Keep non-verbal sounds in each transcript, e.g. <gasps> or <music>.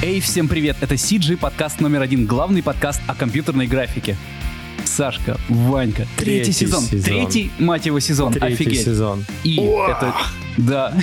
Эй, всем привет! Это CG, подкаст номер один, главный подкаст о компьютерной графике. Сашка, Ванька, третий, Третий сезон. сезон. третий, мать его, сезон, Третий офигеть. сезон. И это, да,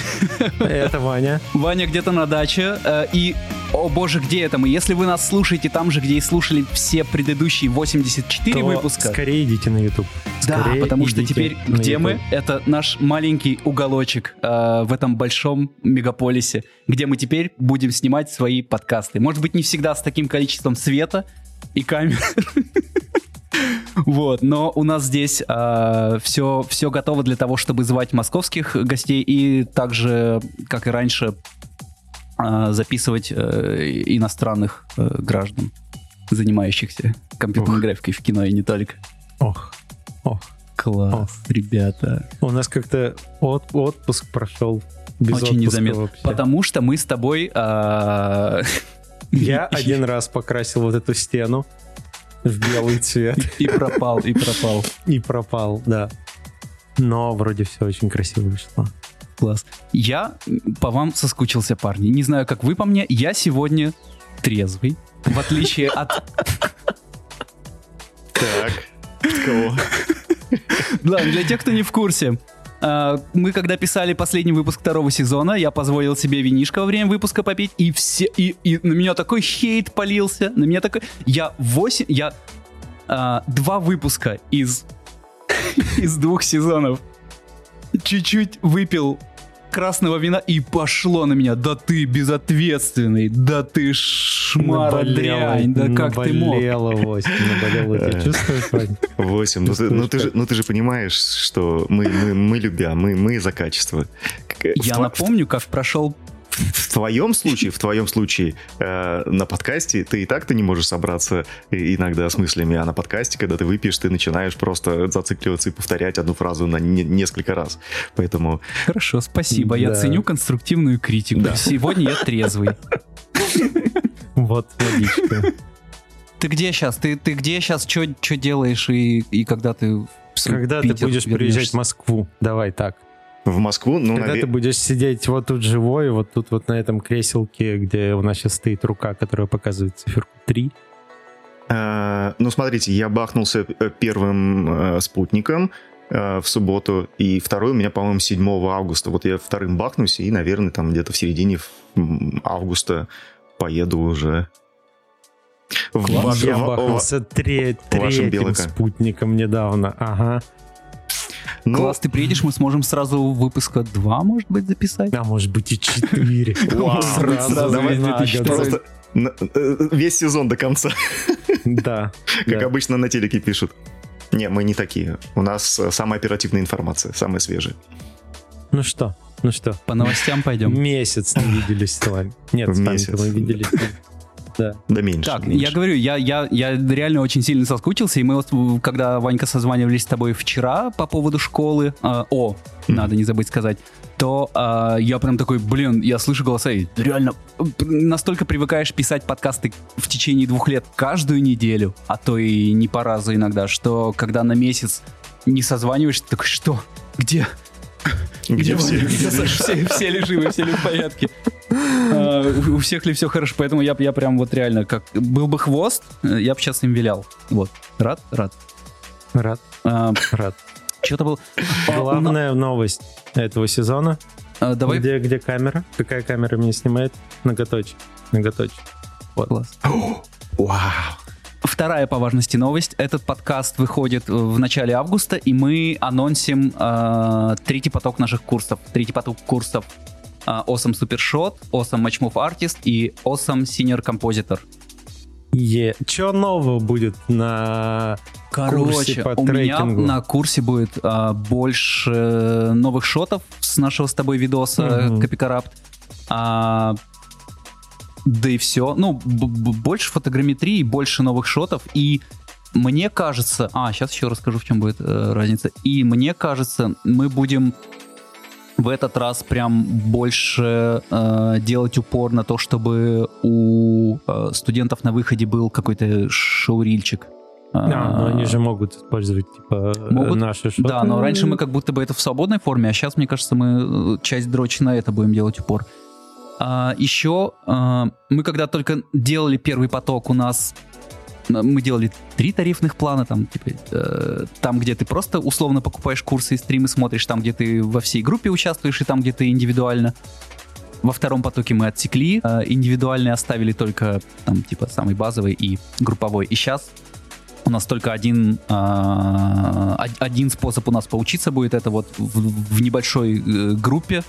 Это Ваня. <laughs> Ваня где-то на даче, э, и, о боже, где это мы? Если вы нас слушаете там же, где и слушали все предыдущие 84 то выпуска, Скорее идите на YouTube. Да, Скорее потому что теперь где YouTube. мы? Это наш маленький уголочек э, в этом большом мегаполисе, где мы теперь будем снимать свои подкасты. Может быть, не всегда с таким количеством света и камер. <laughs> Вот, но у нас здесь все, все готово для того, чтобы звать московских гостей и также, как и раньше, записывать э, иностранных э, граждан, занимающихся компьютерной Ох. графикой в кино и не только. Ох, ох. Класс, ребята. У нас как-то от- отпуск прошел без Очень незаметно. вообще. Потому что мы с тобой... а, <laughs> Я один раз покрасил вот эту стену в белый цвет <laughs> И пропал, и пропал. и пропал, да. Но вроде все очень красиво вышло. Класс. Я по вам соскучился, парни. Не знаю, как вы по мне. Я сегодня трезвый. В отличие от... Так. Кого? Ладно, для тех, кто не в курсе. а, Мы когда писали последний выпуск второго сезона, я позволил себе винишко во время выпуска попить, и все, и, и на меня такой хейт полился, на меня такой, я восемь, я а, два выпуска из <laughs> из двух сезонов чуть-чуть выпил красного вина и пошло на меня. Да ты безответственный, да ты шмара дрянь, да как ты мог? Наболело, Вось, наболело. Ты чувствуешь, Вань? Восемь. Ну ты, ну, ты же, ну ты же понимаешь, что мы, мы, мы любя, мы, мы за качество. Я напомню, как прошел В твоем случае, в твоем случае, э, на подкасте ты и так-то не можешь собраться и- иногда с мыслями, а на подкасте, когда ты выпьешь, ты начинаешь просто зацикливаться и повторять одну фразу на не- несколько раз. Поэтому Хорошо, спасибо. Я Да. ценю конструктивную критику. Да. Сегодня я трезвый. Вот логично. Ты где сейчас? Ты, ты где сейчас? Что делаешь и, и когда ты Когда ты будешь приезжать в? Москву? Давай так. В Москву, ну, Когда наве- ты будешь сидеть вот тут живой, вот тут вот на этом креселке, где у нас сейчас стоит рука, которая показывает циферку 3. Э, Ну, смотрите, я бахнулся э, первым э, спутником э, в субботу, и второй у меня, по-моему, 7 августа. Вот я вторым бахнусь, и, наверное, там где-то в середине августа поеду уже в ваш- Я в- бахнулся тре- третьим спутником недавно. Ага. Ну, Класс, ты приедешь, мы сможем сразу выпуска 2, может быть, записать? А может быть и 4. <laughs> Вау, Сразу давай не надо. просто э, весь сезон до конца, Да. <laughs> как да. обычно на телеке пишут. Не, мы не такие. У нас э, самая оперативная информация, самая свежая. Ну что? Ну что? По новостям пойдем. Месяц не виделись с вами. Нет, с вами месяц. мы виделись. Да. Да меньше. Так, меньше. я говорю, я, я, я реально очень сильно соскучился, и мы вот, когда, Ванька, созванивались с тобой вчера по поводу школы, а, о, Мгм. надо не забыть сказать, то а, я прям такой, блин, я слышу голоса, и реально настолько привыкаешь писать подкасты в течение двух лет каждую неделю, а то и не по разу иногда, что когда на месяц не созваниваешься, такой, что? Где? Где все? Все, живы, все ли в порядке? А, у всех ли все хорошо, поэтому я, я прям вот реально, как был бы хвост, э, я бы сейчас им вилял. Вот. Рад? Рад. Рад, А, рад. Что-то был... Главная новость этого сезона. а, Давай... Где, где камера? Какая камера меня снимает? Многоточие. Многоточие. Класс. <gasps> Вау. Вторая по важности новость. Этот подкаст выходит в начале августа, и мы анонсим э, третий поток наших курсов. Третий поток курсов э, Awesome Super Shot, Awesome Match Move Artist и Awesome Senior Compositor. Е. Че нового будет на Короче, курсе по у меня трекингу? на курсе будет а, больше новых шотов с нашего с тобой видоса Мгм. Копикарапт. А, да и все. Ну, больше фотограмметрии, больше новых шотов. И мне кажется... А, сейчас еще расскажу, в чем будет э, разница. И мне кажется, мы будем в этот раз прям больше э, делать упор на то, чтобы у э, студентов на выходе был какой-то шоурильчик. А, но они же могут использовать типа Могут? наши шоты. Да, но раньше мы как будто бы это в свободной форме, а сейчас, мне кажется, мы э, часть дрочи на это будем делать упор. А, еще а, мы когда только делали первый поток, у нас мы делали три тарифных плана, там, типа, э, там, где ты просто условно покупаешь курсы и стримы смотришь, там, где ты во всей группе участвуешь, и там, где ты индивидуально. Во втором потоке мы отсекли, э, индивидуальные оставили только, там, типа, самый базовый и групповой. И сейчас у нас только один, э, один способ у нас поучиться будет, это вот в, в небольшой э, группе,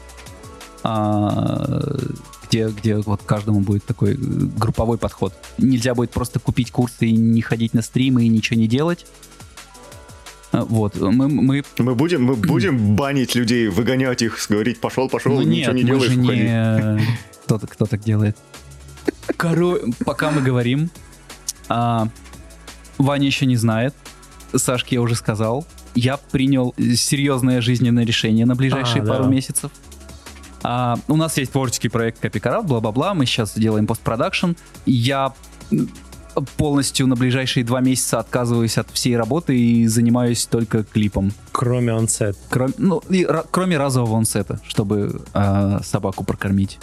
где, где вот каждому будет такой э, групповой подход. Нельзя будет просто купить курсы и не ходить на стримы и ничего не делать. Э, Вот, мы... Мы, мы будем, мы будем <clears throat> банить людей, выгонять их, говорить, пошел, пошел, ну, ничего нет, не мы делаешь, же уходи. не... Кто, кто так делает? Коро... Пока мы говорим, а, Ваня еще не знает, Сашке я уже сказал, я принял серьезное жизненное решение на ближайшие А, пару да. месяцев. А, у нас есть творческий проект Копикарат, бла-бла-бла, мы сейчас делаем постпродакшн. Я полностью на ближайшие два месяца отказываюсь от всей работы и занимаюсь только клипом. Кроме онсет. Кроме, ну, и кроме разового онсета, чтобы а, собаку прокормить.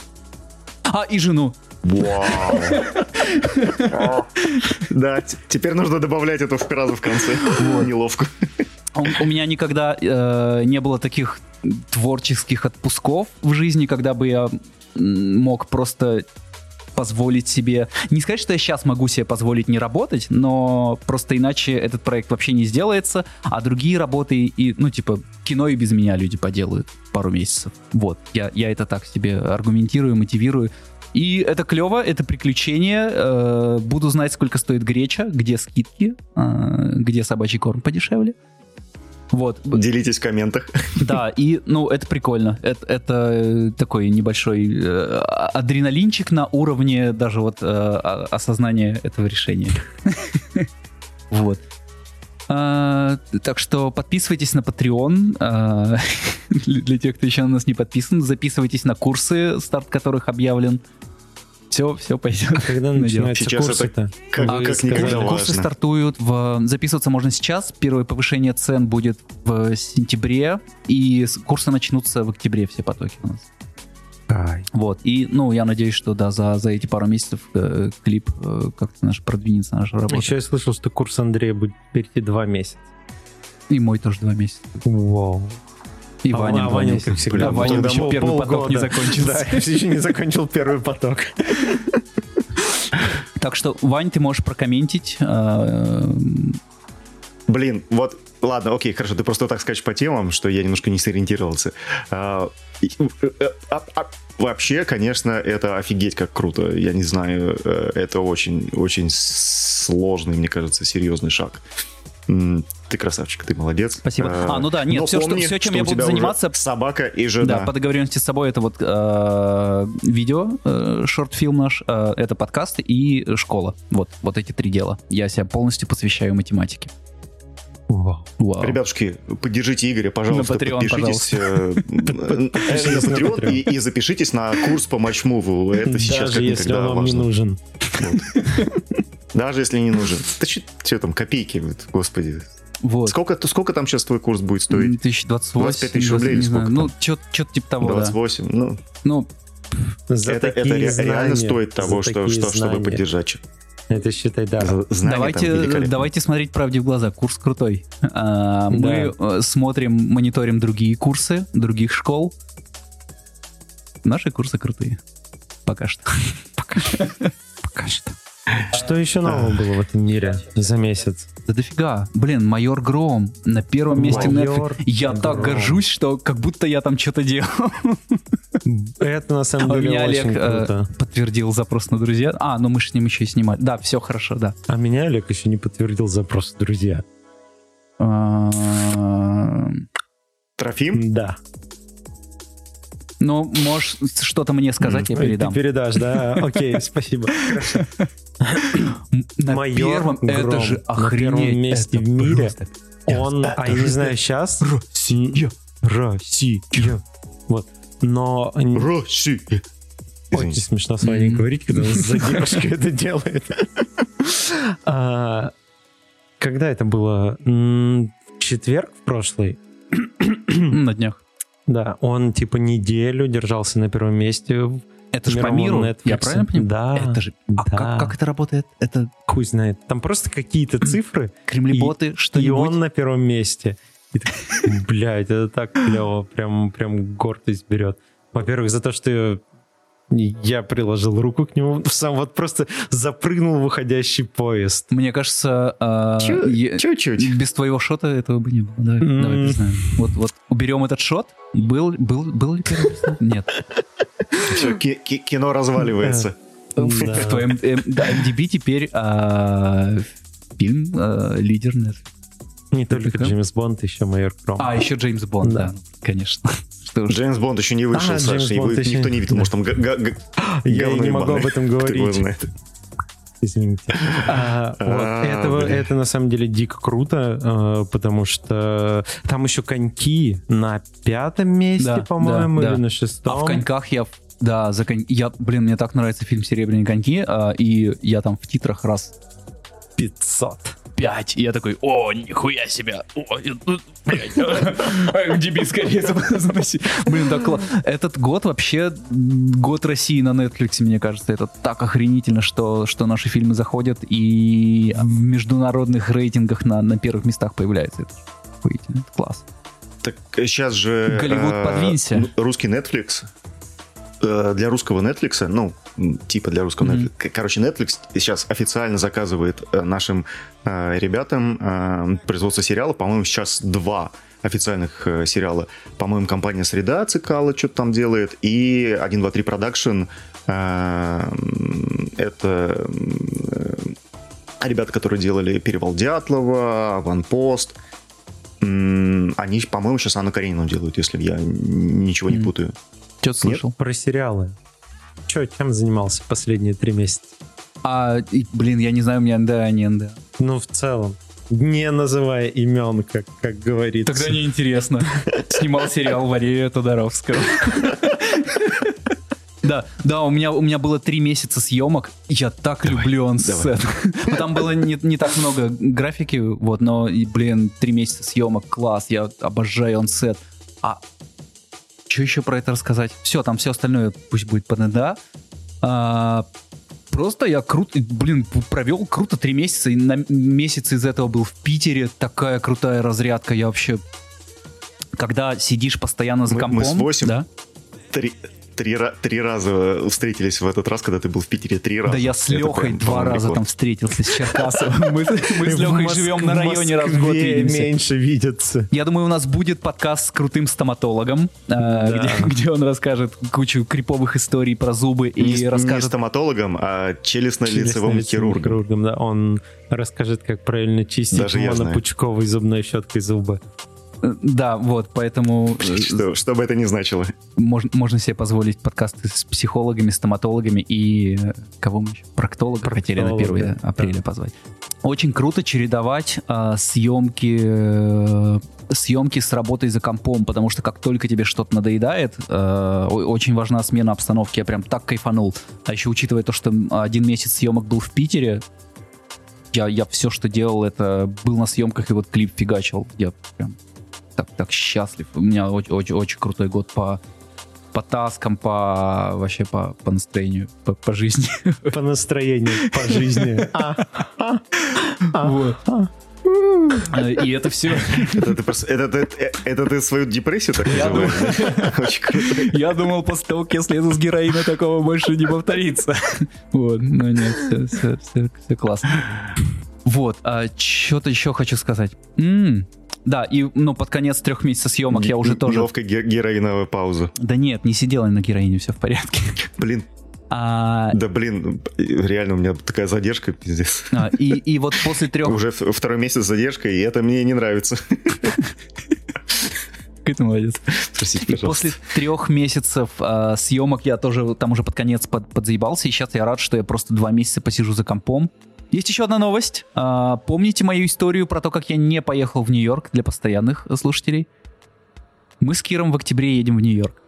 А, и жену. Вау. <laughs> Да, теперь нужно добавлять эту фразу в конце. Неловко. У, у меня никогда э, не было таких творческих отпусков в жизни, когда бы я мог просто позволить себе... Не сказать, что я сейчас могу себе позволить не работать, но просто иначе этот проект вообще не сделается, а другие работы и, ну, типа, кино и без меня люди поделают пару месяцев. Вот, я, я это так себе аргументирую, мотивирую. И это клево, это приключение. э, буду знать, сколько стоит греча, где скидки, э, где собачий корм подешевле. Вот. Делитесь в комментах. <laughs> Да, и, ну, это прикольно. Это, это такой небольшой э, адреналинчик на уровне даже вот э, о- осознания этого решения. <laughs> Вот. А, Так что подписывайтесь на Patreon. а, <laughs> для тех, кто еще на нас не подписан. Записывайтесь на курсы, старт которых объявлен. Все, все пойдет. Когда начинаются Сейчас курсы-то? Как, А, как сказали, никогда Курсы важно. стартуют в... Записываться можно сейчас. Первое повышение цен будет в сентябре. И курсы начнутся в октябре, все потоки у нас. Ай. Вот. И, ну, я надеюсь, что, да, за, за эти пару месяцев э, клип э, как-то наш продвинется, наша работа. Еще я слышал, что курс Андрея будет впереди два месяца. И мой тоже два месяца. Вау. И А Ваня а месяца. как всегда, Да, Ваня тогда еще первый поток не закончился. <laughs> Да, <laughs> еще не закончил первый поток. Так что, Вань, ты можешь прокомментить. э, Блин, вот, ладно, окей, хорошо, ты просто так скачешь по темам, что я немножко не сориентировался. А, э, э, а- а- Вообще, конечно, это офигеть как круто. Я не знаю, это очень, очень сложный, мне кажется, серьезный шаг. Ты красавчик, ты молодец. Спасибо. Э, А, ну да, нет, но что- помни, всё, чем что я буду заниматься- Собака и Да, жена. по договоренности с собой это вот э, видео, э, шорт-фильм наш, э, это подкасты и школа. Вот, вот эти три дела. Я себя полностью посвящаю математике. Вау. Вау. Ребятушки, поддержите Игоря, пожалуйста, На Patreon, подпишитесь э, э, на подпишитесь на Patreon и запишитесь на курс по матчмуву. Это сейчас Даже если он вам не нужен. Даже если не нужен. Да что там, копейки, господи. Вот. Сколько, то сколько там сейчас твой курс будет стоить? 1028. 25 тысяч рублей или не знаю. сколько Ну, что-то типа того, да. 28. Ну, Ну, За это, это ре- знания, реально стоит того, что, что, чтобы поддержать. Это считай, да. Знания давайте, давайте смотреть правде в глаза. Курс крутой. А, мы э, смотрим, мониторим другие курсы, других школ. Наши курсы крутые. Пока что. <laughs> Пока что. Что еще нового было в этом мире за месяц? Да дофига. Блин, майор Гром на первом месте Майор Netflix. Я так горжусь, что как будто я там что-то делал. Это на самом А деле меня очень Олег э, круто. подтвердил запрос на друзья. А, ну мы же с ним еще и снимали. Да, все хорошо, да. А меня Олег еще не подтвердил запрос, друзья. А, Трофим? Да. Ну, можешь что-то мне сказать, я передам. Ты передашь, да? Окей, спасибо. На первом, это же охренеть. месте в мире. Он, а я не знаю, сейчас... Россия. Россия. Вот. Но Россия. очень смешно с вами говорить, когда за девушкой это делает. А, Когда это было? В четверг в прошлый? На днях. Да, он типа неделю держался на первом месте. Это же по миру, Netflix. я правильно понимаю? Да. Это же... А да. как, как это работает? Это Хуй знает. Там просто какие-то <clears throat> цифры, кремлеботы, и что-нибудь? он на первом месте. И блядь, это так клево, прям, прям гордость берет. Во-первых, за то, что я приложил руку к нему, <laughs> сам вот просто запрыгнул в выходящий поезд. Мне кажется, Чу- е- Чуть-чуть. без твоего шота этого бы не было. Давай, М. давай признаем. Вот, вот уберем этот шот. Был, был, был ли первый? <laughs> Нет. Все, ки- ки- кино разваливается. В, твоем MDB теперь а, фильм а, лидер Netflix. Не только. Джеймс Бонд, еще майор Кром. А, еще Джеймс Бонд, Да. да, конечно. <laughs> Что уж. Джеймс Бонд еще не вышел, А, Саша, Джеймс его Бонд никто не- не видел, может, там <gasps> Я не могу об этом <laughs> говорить. Извините. А, вот, А, этого- это на самом деле дико круто, э, потому что там еще коньки на пятом месте, Да, по-моему, да, или да. на А шестом. в коньках я, да, за конь... я, блин, мне так нравится фильм «Серебряные коньки», а, и я там в титрах раз 500. Пять, и я такой, о, нихуя себе, о, я тут, блядь, <laughs> MDB скорее <laughs> заноси. Блин, так. Этот год вообще год России на Netflix, мне кажется, это так охренительно, что, что наши фильмы заходят и в международных рейтингах на, на первых местах появляются. Это охуительно, это класс. Так сейчас же... Голливуд, э, подвинься. ну, Русский Netflix. Э, Для русского Netflix, ну, типа для русского Мгм. Netflix. Короче, Netflix сейчас официально заказывает э, нашим э, ребятам э, производство сериалов. По-моему, сейчас два официальных э, сериала. По-моему, компания «Среда» Цикала что-то там делает. И 1, 2, 3 Production. э, Это э, ребята, которые делали «Перевал Дятлова», «Аванпост». М, Они, по-моему, сейчас Анну Каренину делают, если я ничего не Мгм. путаю. Что-то слышал. Про сериалы. Че, чем занимался последние три месяца? А, и, блин, я не знаю, у меня НДА, не НДА. Ну, в целом. Не называя имен, как, как говорится. Тогда неинтересно. Снимал сериал Валерия Тодоровского. Да, да, у меня, у меня было три месяца съемок. Я так люблю онсет. Там было не, не так много графики, вот, но, и, блин, три месяца съемок, класс, я обожаю онсет. А что еще про это рассказать? Все, там все остальное пусть будет по НДА. А, просто я круто, блин, провел круто три месяца, и на месяц из этого был в Питере. Такая крутая разрядка, я вообще... Когда сидишь постоянно за Мы- компом... мы с восемь да? Три, три, три раза встретились в этот раз, когда ты был в Питере. Три раза. Да я с Лехой прям, два раза рекорд. там встретился, с Черкасовым. Мы, <laughs> мы с Лехой живем на районе, раз в год видимся. меньше видятся. Я думаю, у нас будет подкаст с крутым стоматологом, э, Да. где, <laughs> где он расскажет кучу криповых историй про зубы и Не, не расскажет... стоматологом, а челюстно-лицевым хирургом. хирургом, да. Он расскажет, как правильно чистить монопучковой зубной щеткой зубы. Э, Да, вот, поэтому э, Что, что бы это ни значило. можно, можно себе позволить подкасты с психологами, стоматологами и э, кого мы еще? Проктолога хотели на 1 Проктолога, да. апреля позвать. Очень круто чередовать а, съемки, э, съемки с работой за компом, потому что как только тебе что-то надоедает, э, очень важна смена обстановки. Я прям так кайфанул. А еще учитывая то, что один месяц съемок был в Питере, я, я все, что делал, это был на съемках и вот клип фигачил. Я прям так, так счастлив. У меня очень, очень, очень крутой год по по таскам, по вообще по, по настроению, по, по жизни. По настроению, по жизни. Вот. И это все. Это ты, просто- это, ты- э, это ты свою депрессию так Я называешь? да? Очень круто. Я думал, после того, как я слезу с героина, такого больше не повторится. Вот, но нет, все, все, все, все классно. Вот, а что-то еще хочу сказать. Да, и ну под конец трех месяцев съемок я уже тоже... Неловкая ге- героиновая пауза. Да нет, не сидела на героине, все в порядке. <laughs> Блин, А, да блин, реально у меня такая задержка, пиздец. а, и, и вот после трех... Уже второй месяц задержка, и это мне не нравится. <laughs> Какой ты молодец. Простите, И пожалуйста. после трех месяцев а, съемок я тоже там уже под конец под, подзаебался, и сейчас я рад, что я просто два месяца посижу за компом. Есть еще одна новость. А, помните мою историю про то, как я не поехал в Нью-Йорк для постоянных э, слушателей? Мы с Киром в октябре едем в Нью-Йорк.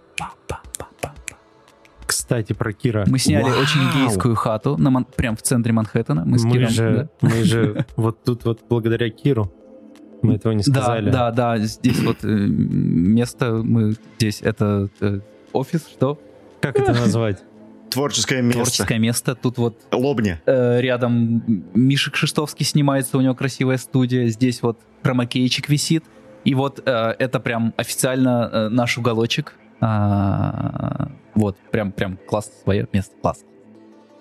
Кстати, про Кира. Мы сняли Вау. очень гейскую хату на Ман- прям в центре Манхэттена. Мы с Мы Киром. же, мы же вот тут вот благодаря Киру. Мы этого не да. сказали. да, да, да. Здесь вот э, место мы здесь это э, офис, что? Как это назвать? Творческое место. Творческое место. Тут вот Лобня. э, рядом Миша Кшиштовский снимается, у него красивая студия. Здесь вот промокейчик висит. И вот э, это прям официально э, наш уголочек. А, вот, прям, прям класс, свое место, класс.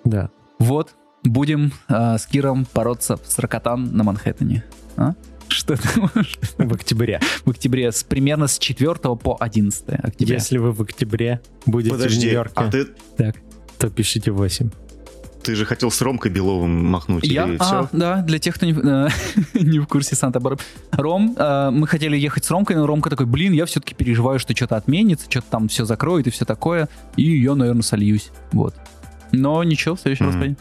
Да. Вот, будем э, с Киром бороться с Рокотан на Манхэттене. А? Что ты можешь? В октябре. В октябре, с, примерно с 4 по 11 октября. Если вы в октябре будете в Подожди, Нью-Йорке, а ты, Так. То пишите 8. ты же хотел с Ромкой Беловым махнуть, Я, или а, все? да, для тех, кто не, э, <laughs> не в курсе Санта-Барбары. Ром, э, мы хотели ехать с Ромкой, но Ромка такой, блин, я все-таки переживаю, что что-то отменится, что-то там все закроет и все такое, и я, наверное, сольюсь. Вот. Но ничего, в следующий раз Мгм. поедем.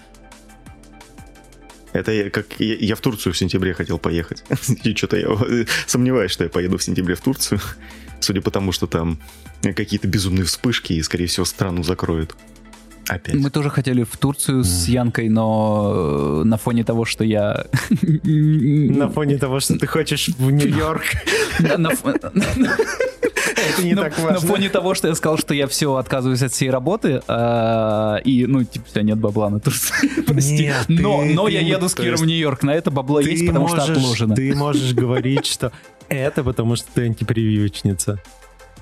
Это я, как я, я в Турцию в сентябре хотел поехать. <laughs> И что-то я <laughs> сомневаюсь, что я поеду в сентябре в Турцию. Судя по тому, что там какие-то безумные вспышки, и, скорее всего, страну закроют. Опять. Мы тоже хотели в Турцию с Янкой, но э, на фоне того, что я... <laughs> На фоне того, что ты хочешь в Нью-Йорк. <laughs> На <laughs> Это не на- так На важно. фоне того, что я сказал, что я все отказываюсь от всей работы, а, и, ну, типа, все, нет бабла на Турцию. Прости. Нет, Но но я еду с Киром в Нью-Йорк. На это бабло есть, потому что отложено. Ты можешь говорить, что это потому, что ты антипрививочница.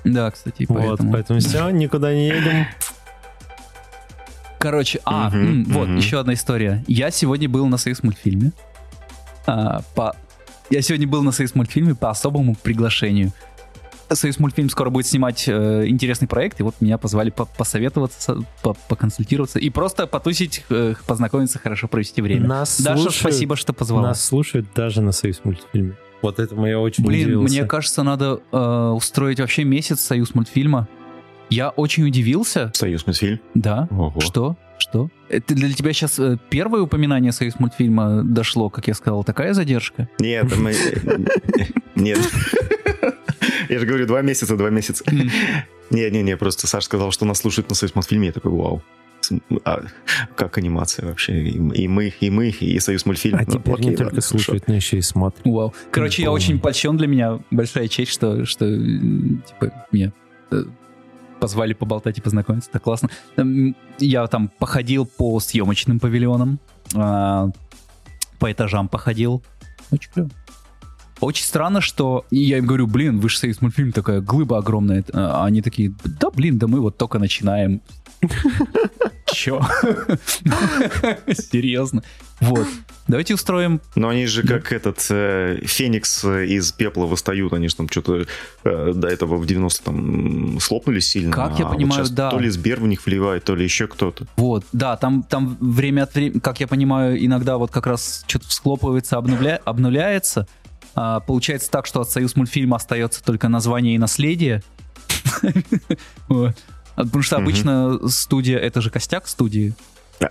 Да, кстати, Вот, поэтому. поэтому все, никуда не едем. Короче, а, Мгм, м, вот, мгм. еще одна история. Я сегодня был на союз мультфильме. А, по... Я сегодня был на союз мультфильме по особому приглашению. Союз мультфильм скоро будет снимать э, интересный проект, и вот меня позвали по- посоветоваться, по- поконсультироваться и просто потусить, э, познакомиться, хорошо провести время. Нас Даша, слушают- спасибо, что позвала. Нас слушают даже на союз мультфильме. Вот этому я очень Блин, удивился. мне кажется, надо э, устроить вообще месяц союз мультфильма. Я очень удивился. Союз мультфильм. Да. Ого. Что? Что? Это для тебя сейчас э, первое упоминание союз мультфильма дошло, как я сказал, такая задержка? Нет, мы... Нет. Я же говорю, два месяца, два месяца. Не-не-не, просто Саша сказал, что нас слушают на Союз мультфильме. Я такой, вау. А как анимация вообще? И и мы, и мы, и Союз мультфильм. А Ну, теперь окей, не ладно, только хорошо. слушают, но еще и смотрят. Вау. Короче, я Помню. очень польщен для меня. Большая честь, что, что э, типа, меня э, позвали поболтать и познакомиться. Так классно. Эм, Я там походил по съемочным павильонам, а, по этажам походил. Очень клево. Очень странно, что я им говорю, блин, вы же союз мультфильм такая глыба огромная. А они такие, да блин, да мы вот только начинаем. <laughs> Чё? <laughs> Серьезно. Вот. Давайте устроим Но они же как этот э, Феникс э, из пепла восстают, они же там что-то э, до этого в 90 там слопнулись сильно. Как я а вот понимаю, да. То ли Сбер в них вливает, то ли еще кто-то. Вот, да, там, там время от времени, как я понимаю, иногда вот как раз что-то всклопывается, обнуля- обнуляется. А, получается так, что от союз мультфильма остается только название и наследие. <laughs> А, Потому что обычно студия, это же костяк студии.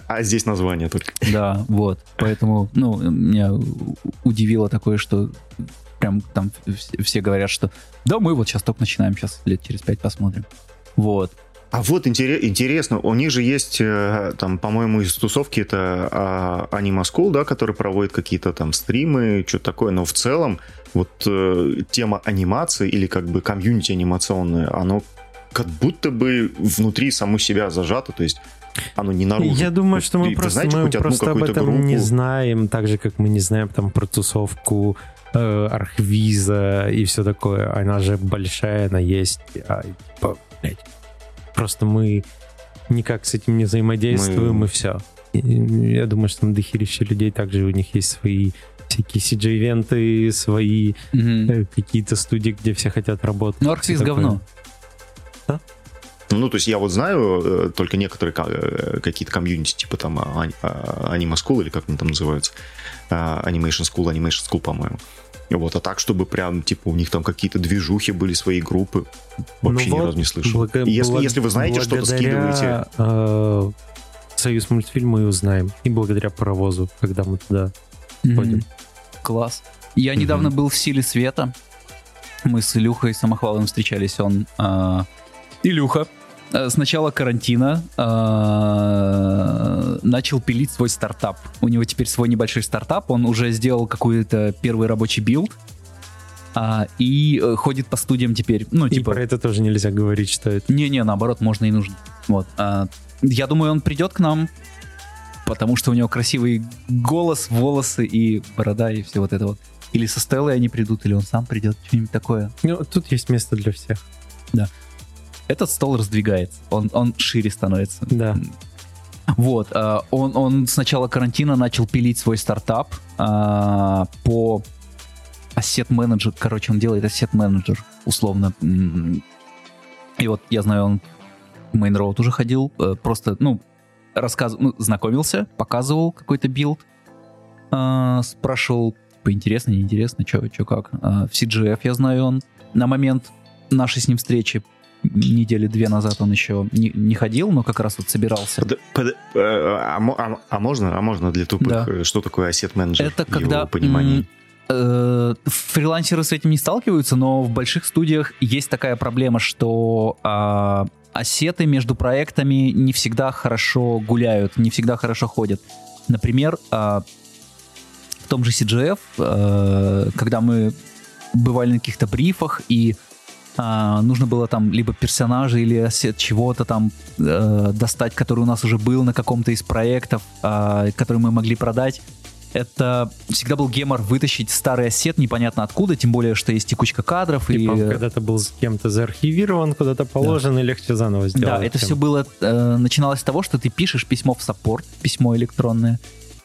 А, здесь название только. Да, вот. Поэтому, ну, меня удивило такое, что прям там вс- все говорят, что да, мы вот сейчас только начинаем, сейчас лет через пять посмотрим. Вот. А вот интере- интересно, у них же есть, э, там, по-моему, из тусовки это а, Anima School, да, который проводит какие-то там стримы, что-то такое, но в целом вот э, тема анимации или как бы комьюнити анимационное, оно как будто бы внутри саму себя зажато, то есть оно не наружу. Я думаю, Вот что мы вы просто, знаете мы просто об этом не группу? знаем, так же, как мы не знаем там про тусовку э, Архвиза и все такое. Она же большая, она есть. А, блядь, просто мы никак с этим не взаимодействуем, Мы- и все. Я думаю, что там дохерища людей, также у них есть свои всякие CG-ивенты, свои Мгм. э, какие-то студии, где все хотят работать. Ну, Арксис Всё такое. Ну, то есть я вот знаю э, только некоторые э, какие-то комьюнити, типа там а- а- Anima School, или как они там называются, А, Animation School, Animation School, по-моему. Вот, а так, чтобы прям, типа, у них там какие-то движухи были, свои группы, вообще Ну ни вот, разу не слышал. Благо- если, если вы знаете что-то, скидывайте. э, Союз мультфильм мы узнаем. И благодаря паровозу, когда мы туда Мгм. Ходим. Класс. Я недавно был в «Силе света». Мы с Илюхой Самохваловым встречались. Он... а, Илюха с начала карантина а, начал пилить свой стартап. У него теперь свой небольшой стартап. Он уже сделал какой-то первый рабочий build. а, и э, ходит по студиям теперь. Ну, И типа... про это тоже нельзя говорить, что это. Не-не, наоборот, можно и нужно. Вот. А, я думаю, он придет к нам, потому что у него красивый голос, волосы и борода, и все вот это вот. Или со Стеллой они придут, или он сам придет, что-нибудь такое. Ну, тут есть место для всех. Этот стол раздвигается, он, он шире становится. Да. Вот, а, он, он с начала карантина начал пилить свой стартап а, по asset manager, короче, он делает asset manager, условно. И вот я знаю, он в Main Road уже ходил, э, просто, ну, рассказ... ну, знакомился, показывал какой-то build, а, спрашивал, поинтересно, неинтересно, что как. А, В CGF, я знаю, он на момент нашей с ним встречи недели две назад он еще не, не ходил, но как раз вот собирался. Под- под- э, а, а- а можно, а можно для тупых, Да. э, что такое asset manager? Это его когда понимании. м, э, фрилансеры с этим не сталкиваются, но в больших студиях есть такая проблема, что а, ассеты между проектами не всегда хорошо гуляют, не всегда хорошо ходят. Например, а, в том же CGF, э, когда мы бывали на каких-то брифах и а, нужно было там либо персонажа или ассет чего-то там э, достать, который у нас уже был на каком-то из проектов, а, который мы могли продать. Это всегда был гемор вытащить старый ассет непонятно откуда, тем более, что есть текучка кадров. И, он когда-то был с кем-то заархивирован, куда-то положен, и легче заново сделать. Да, это чем- все было, э, начиналось с того, что ты пишешь письмо в саппорт, письмо электронное.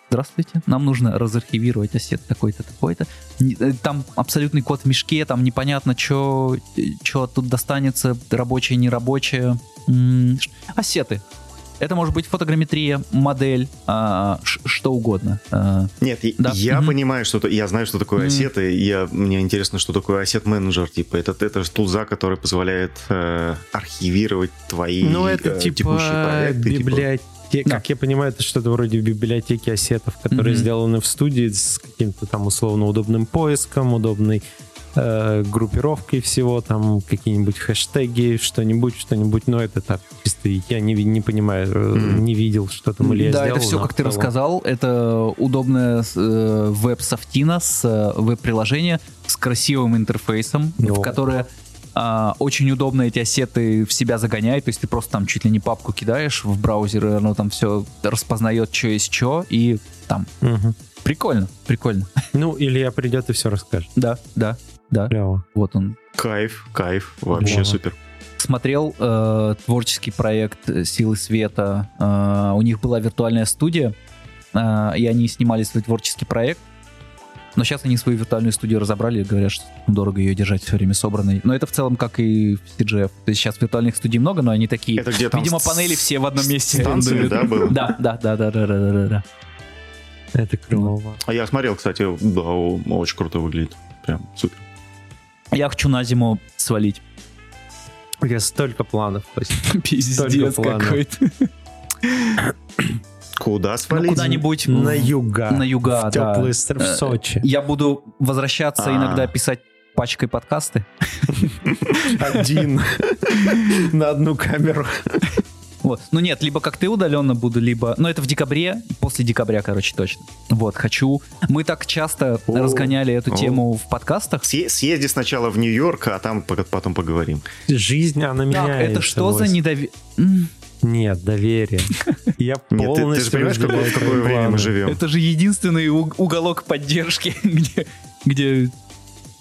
Здравствуйте, нам нужно разархивировать ассет такой-то, такой-то. Э, Там абсолютный код в мешке, там непонятно, что тут достанется, рабочее, нерабочее. Ассеты. Это может быть фотограмметрия, модель, а, что угодно. А, Нет, Да. я Мгм. понимаю, что это, я знаю, что такое Мгм. ассеты. Я, мне интересно, что такое ассет менеджер. Типа, это, это же тулза, который позволяет э, архивировать твои Ну, это э, типа текущие проекты. типа. Библиотека. Да. Как я понимаю, это что-то вроде библиотеки ассетов, которые Мгм. сделаны в студии с каким-то там условно удобным поиском, удобной э, группировкой всего, там какие-нибудь хэштеги, что-нибудь, что-нибудь, но это так, чисто я не, не понимаю, Мгм. не видел, что там, или я да, сделал, это все, как ты целом- рассказал. Это удобное э, веб-софтина с э, веб-приложение с красивым интерфейсом, Ну. в которое а, очень удобно эти ассеты в себя загоняет. То есть ты просто там чуть ли не папку кидаешь в браузер, и оно там все распознает, что есть что, и там Мгм. прикольно, прикольно. Ну, Илья придет и все расскажет. Да, да, да. Клево. Вот он. Кайф, кайф, вообще Да. супер. Смотрел э, творческий проект э, «Силы света». Э, у них была виртуальная студия, э, и они снимали свой творческий проект. Но сейчас они свою виртуальную студию разобрали и говорят, что дорого ее держать все время собранной. Но это в целом как и в CGF. То есть сейчас виртуальных студий много, но они такие... Это где там Видимо, панели все в одном месте. Станциями, да, было? Да, да, да, да, да, да, да, да. Это клево. А я смотрел, кстати, да, очень круто выглядит. Прям супер. Я хочу на зиму свалить. У меня столько планов. <laughs> Пиздец какой-то. Куда Ну, свалить? куда-нибудь На юга. на юга, В да. теплые стр- в Э, Сочи. Я буду возвращаться А. иногда писать пачкой подкасты. Один. На одну камеру. Вот. Ну нет, либо как ты удаленно буду, либо... Ну это в декабре, после декабря, короче, точно. Вот, хочу... Мы так часто О. разгоняли эту О. тему в подкастах. Съе- Съезди сначала в Нью-Йорк, а там потом поговорим. Жизнь, она Так, меняется. это что за недоверие? Нет, доверие. <laughs> Я Нет, ты- ты, же понимаешь, в какое, в какое время мы живем? Это же единственный уголок поддержки, <laughs> где, где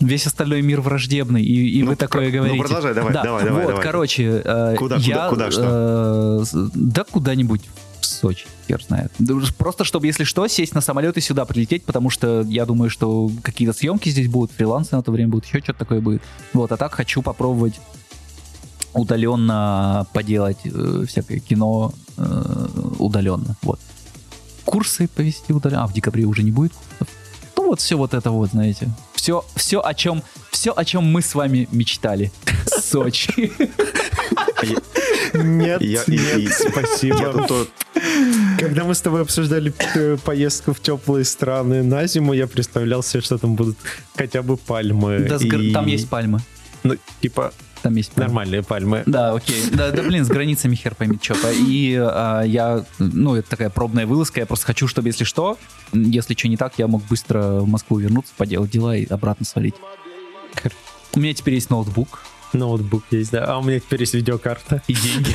весь остальной мир враждебный, и, и Ну, вы такое про- ну, говорите. продолжай, давай, Да, давай, давай, Вот, давай. короче, э, Куда, я, куда, куда, э, с- да куда-нибудь в Сочи, хер знает. Уж Просто, чтобы, если что, сесть на самолет и сюда прилететь, потому что я думаю, что какие-то съемки здесь будут, фрилансы на то время будут, еще что-то такое будет. Вот, а так хочу попробовать удаленно поделать э, всякое кино э, удаленно. Вот. Курсы повести удаленно. А, в декабре уже не будет курсов. Ну вот все вот это вот, знаете. Все, все о чем, все о чем мы с вами мечтали. Сочи. Нет, Я- нет, и- спасибо. Я тут то- Когда мы с тобой обсуждали э, поездку в теплые страны на зиму, я представлял себе, что там будут хотя бы пальмы. Да, и- Там есть пальмы. Ну, типа, Там есть пальмы. нормальные пальмы. Да, окей. Да, да, блин, с границами хер пойми что. И а, я, ну, это такая пробная вылазка. Я просто хочу, чтобы, если что, если что не так, я мог быстро в Москву вернуться, поделать дела и обратно свалить. У меня теперь есть ноутбук Ноутбук есть, да. А у меня теперь есть видеокарта. и деньги.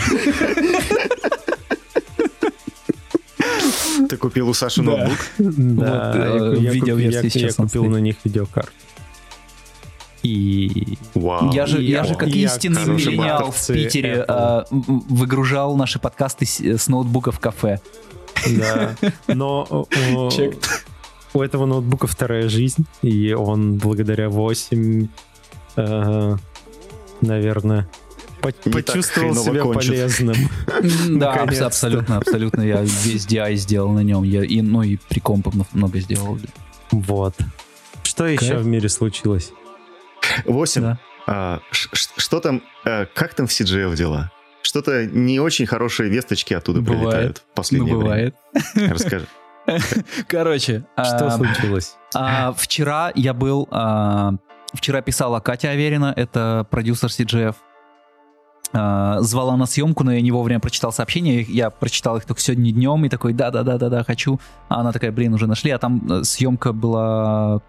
Ты купил у Саши ноутбук? Да, э, я, я купил- на них видеокарту. И Вау. Я же, я я- же как я истинный миллениал в Питере Apple. а, выгружал наши подкасты с, с ноутбука в кафе. да, но Чек. у этого ноутбука вторая жизнь, и он благодаря 8, э, наверное, по- Не почувствовал себя кончит. полезным. Да, абсолютно, абсолютно. Я весь DI сделал на нем. Я, и, ну и при компах много сделал. Вот. Что еще в мире случилось? 8. Да. А, что там, э, как там в CGF дела? Что-то не очень хорошие весточки оттуда Бывает. прилетают в Ну, последнее бывает. время. Расскажи. <laughs> Короче, Что а, случилось? а, вчера я был... а, Вчера писала Катя Аверина, это продюсер CGF. А, Звала на съемку, но я не вовремя прочитал сообщения. Я прочитал их только сегодня днем и такой, да-да-да-да-да, хочу. А она такая, блин, уже нашли. А там э, съемка была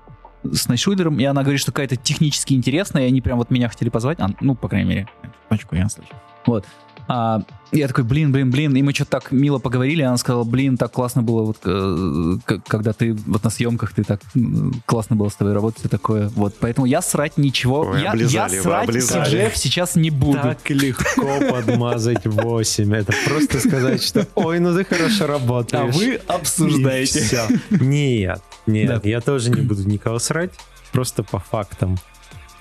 с Найтшульдером, и она говорит, что какая-то технически интересная, и они прям вот меня хотели позвать. А, ну, по крайней мере, пачку я слышал. Вот. А, я такой, блин, блин, блин, и мы что-то так мило поговорили, она сказала, блин, так классно было, вот, э, когда ты вот на съемках, ты так классно было с тобой работать и такое, вот, поэтому я срать ничего, Вы я, облизали, я вы срать. CGF сейчас не буду. Так легко подмазать 8. Это просто сказать, что ой, ну ты хорошо а работаешь. вы И обсуждаете. всё. Нет, нет, Да. я тоже не буду никого срать. Просто по фактам.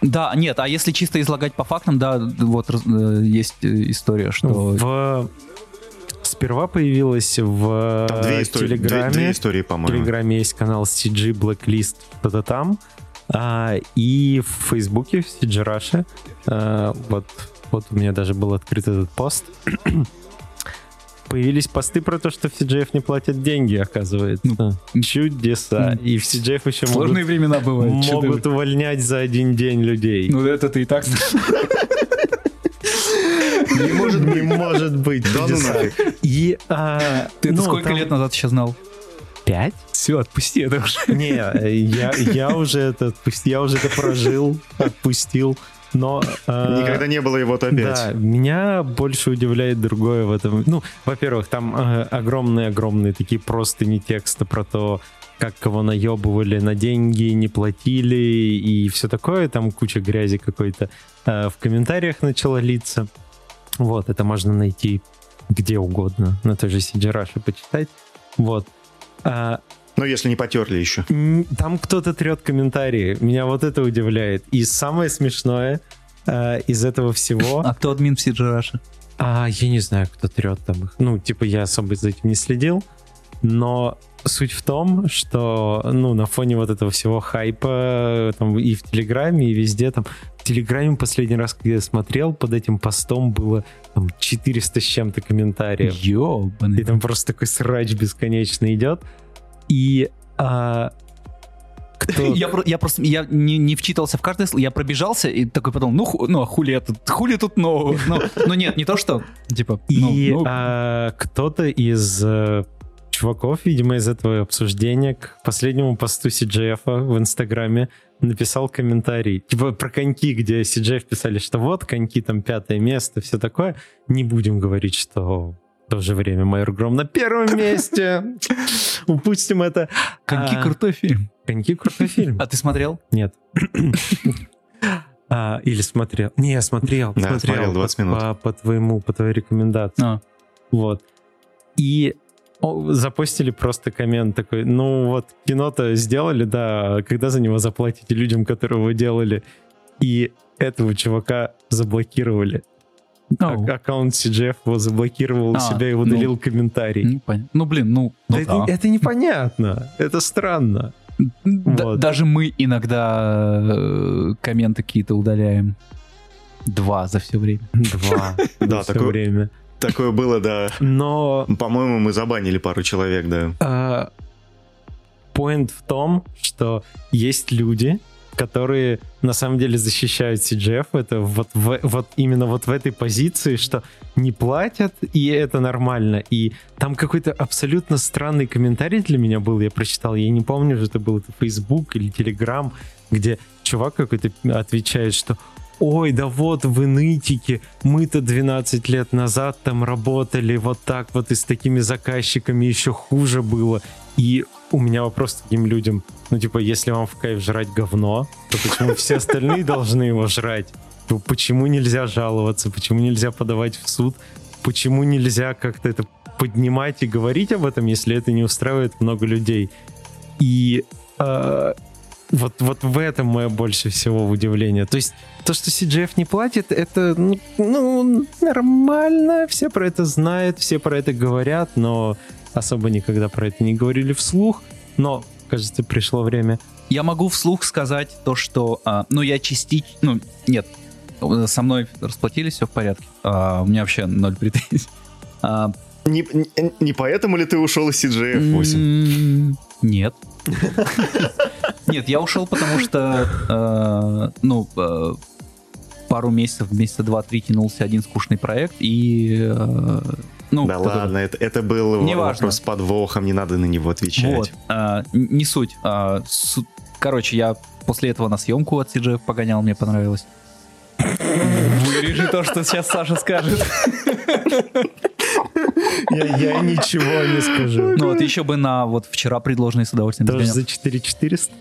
Да, нет, а если чисто излагать по фактам, да, вот э, есть э, история, что... В... Сперва появилась в Там две истории, две- Телеграме. две истории, В по-моему. Телеграме есть канал CG Blacklist, что-то там. А, и в Фейсбуке, в CG Russia, а, вот, вот у меня даже был открыт этот пост. Появились посты про то, что в CGF не платят деньги, оказывается. Чудеса. И в CGF еще могут, Сложные времена бывают. могут увольнять за один день людей. Ну, это ты и так Не может не может быть. Да ну нафиг. И а, Ты это ну, сколько там лет назад еще знал? Пять? Все, отпусти это уже. Не, я, я уже это отпустил, я уже это прожил, отпустил. Но а, Никогда не было его-то опять. Да, меня больше удивляет другое в этом. Ну, во-первых, там э, огромные-огромные такие простыни текста про то, как кого наебывали на деньги, не платили и все такое. Там куча грязи какой-то э, в комментариях начала литься. Вот, это можно найти где угодно, на той же CG Russia почитать. Вот. А, Ну, если не потерли еще. Там кто-то трет комментарии. Меня вот это удивляет. И самое смешное э, из этого всего... <laughs> А кто админ в Russia? А, я не знаю, кто трет там их. Ну, типа, я особо за этим не следил. Но суть в том, что, ну, на фоне вот этого всего хайпа э, там и в Телеграме, и везде там... В Телеграме последний раз, когда я смотрел, под этим постом было там 400 с чем-то комментариев. И Ёбаный. там просто такой срач бесконечно идет. И а, кто... Я, я просто я не, не вчитался в каждое слово, я пробежался и такой потом, ну, ху- ну а хули это, хули тут нового? Ну, ну нет, не то что, типа, ну, И ну, а, кто-то из э, чуваков, видимо, из этого обсуждения к последнему посту CGF в Инстаграме написал комментарий, типа про коньки, где CGF писали, что вот коньки там пятое место, все такое. Не будем говорить, что в то же время Майор Гром на первом <laughs> месте. Упустим это. коньки А, крутой фильм. Коньки крутой фильм. А ты смотрел? Нет. А, или смотрел. Не, я смотрел. Да, смотрел 20 по, минут. По, по твоему, по твоей рекомендации. А. Вот. И о, запостили просто коммент такой, ну вот кино-то сделали, да, когда за него заплатите людям, которые его делали? И этого чувака заблокировали. А- Ау. аккаунт CGF его заблокировал у А, себя и ну. удалил комментарий. Ну, понятно. Ну, блин, ну, ну это, да. это непонятно. Это странно. Да- вот. Даже мы иногда э, комменты какие-то удаляем. Два за все время. Два. <laughs> Да, Все такое, время. такое было, да. Но По-моему, мы забанили пару человек, да. а, point в том, что есть люди, которые на самом деле защищают CGF. Это вот, в- вот именно вот в этой позиции, что не платят, и это нормально. И там какой-то абсолютно странный комментарий для меня был, я прочитал, я не помню, что это был это Facebook или Telegram, где чувак какой-то отвечает, что ой, да вот вы нытики, мы-то 12 лет назад там работали вот так вот и с такими заказчиками еще хуже было. И у меня вопрос к таким людям, ну типа, если вам в кайф жрать говно, то почему все остальные должны его жрать? То почему нельзя жаловаться, почему нельзя подавать в суд, почему нельзя как-то это поднимать и говорить об этом, если это не устраивает много людей? И э, вот, вот в этом мое больше всего удивление. То есть то, что CGF не платит, это ну, ну, нормально, все про это знают, все про это говорят, но особо никогда про это не говорили вслух. Но, кажется, пришло время. Я могу вслух сказать то, что, а, ну, я частично, ну, нет, со мной расплатились, все в порядке. А, у меня вообще ноль претензий. А, Не, не, не поэтому ли ты ушел из CGF 8? м, Нет. <laughs> Нет, я ушел, потому что, э, ну, э, пару месяцев, месяца два-три тянулся один скучный проект, и, э, ну, Да который- ладно, это, это был Неважно. вопрос с подвохом, не надо на него отвечать. Вот, а, не суть. А, су- Короче, я после этого на съемку от CGF погонял, мне понравилось. Вырежи то, что сейчас Саша скажет. Я, я ничего не скажу. Ну вот еще бы на вот вчера предложенный с удовольствием Тоже за 4400?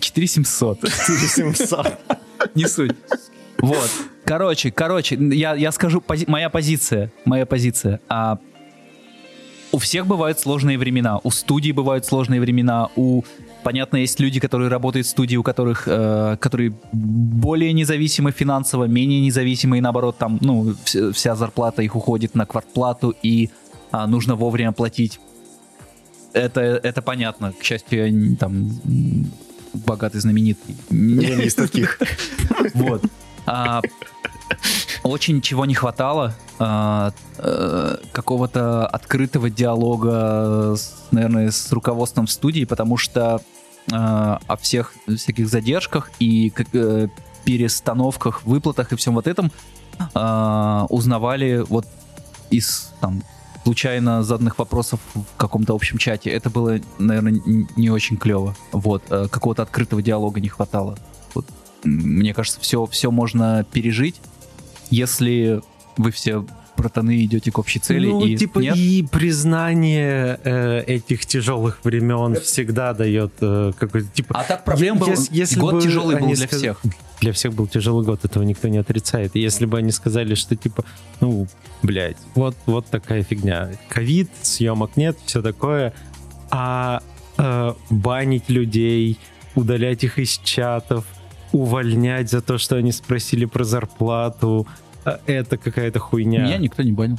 4700. 4700. Не суть. Вот. Короче, короче, я, я скажу, пози- моя позиция, моя позиция. А, у всех бывают сложные времена, у студий бывают сложные времена, у понятно есть люди, которые работают в студии, у которых, э, которые более независимы финансово, менее независимы, и наоборот там, ну, вс- вся зарплата их уходит на квартплату и а, нужно вовремя платить. Это, это понятно. К счастью, я там богатый, знаменитый. Я не из таких. Вот. А, очень чего не хватало. а, э, какого-то открытого диалога, наверное, с руководством студии, потому что а, о всех всяких задержках и э, перестановках, выплатах и всем вот этом узнавали вот из там случайно заданных вопросов в каком-то общем чате. Это было, наверное, не очень клево. Вот. э, Какого-то открытого диалога не хватало. Вот. Мне кажется, все, все можно пережить, если вы все братаны идете к общей цели. ну, и типа, нет. и признание э, этих тяжелых времен всегда дает э, какой-то, типа... А так проблем был. Ес- если год бы тяжелый был для сказ- всех. Для всех был тяжелый год, этого никто не отрицает. И если бы они сказали, что типа, ну, блядь, вот, вот такая фигня. Ковид, съемок нет, все такое. А э, банить людей, удалять их из чатов, увольнять за то, что они спросили про зарплату, э, это какая-то хуйня. Меня никто не банил.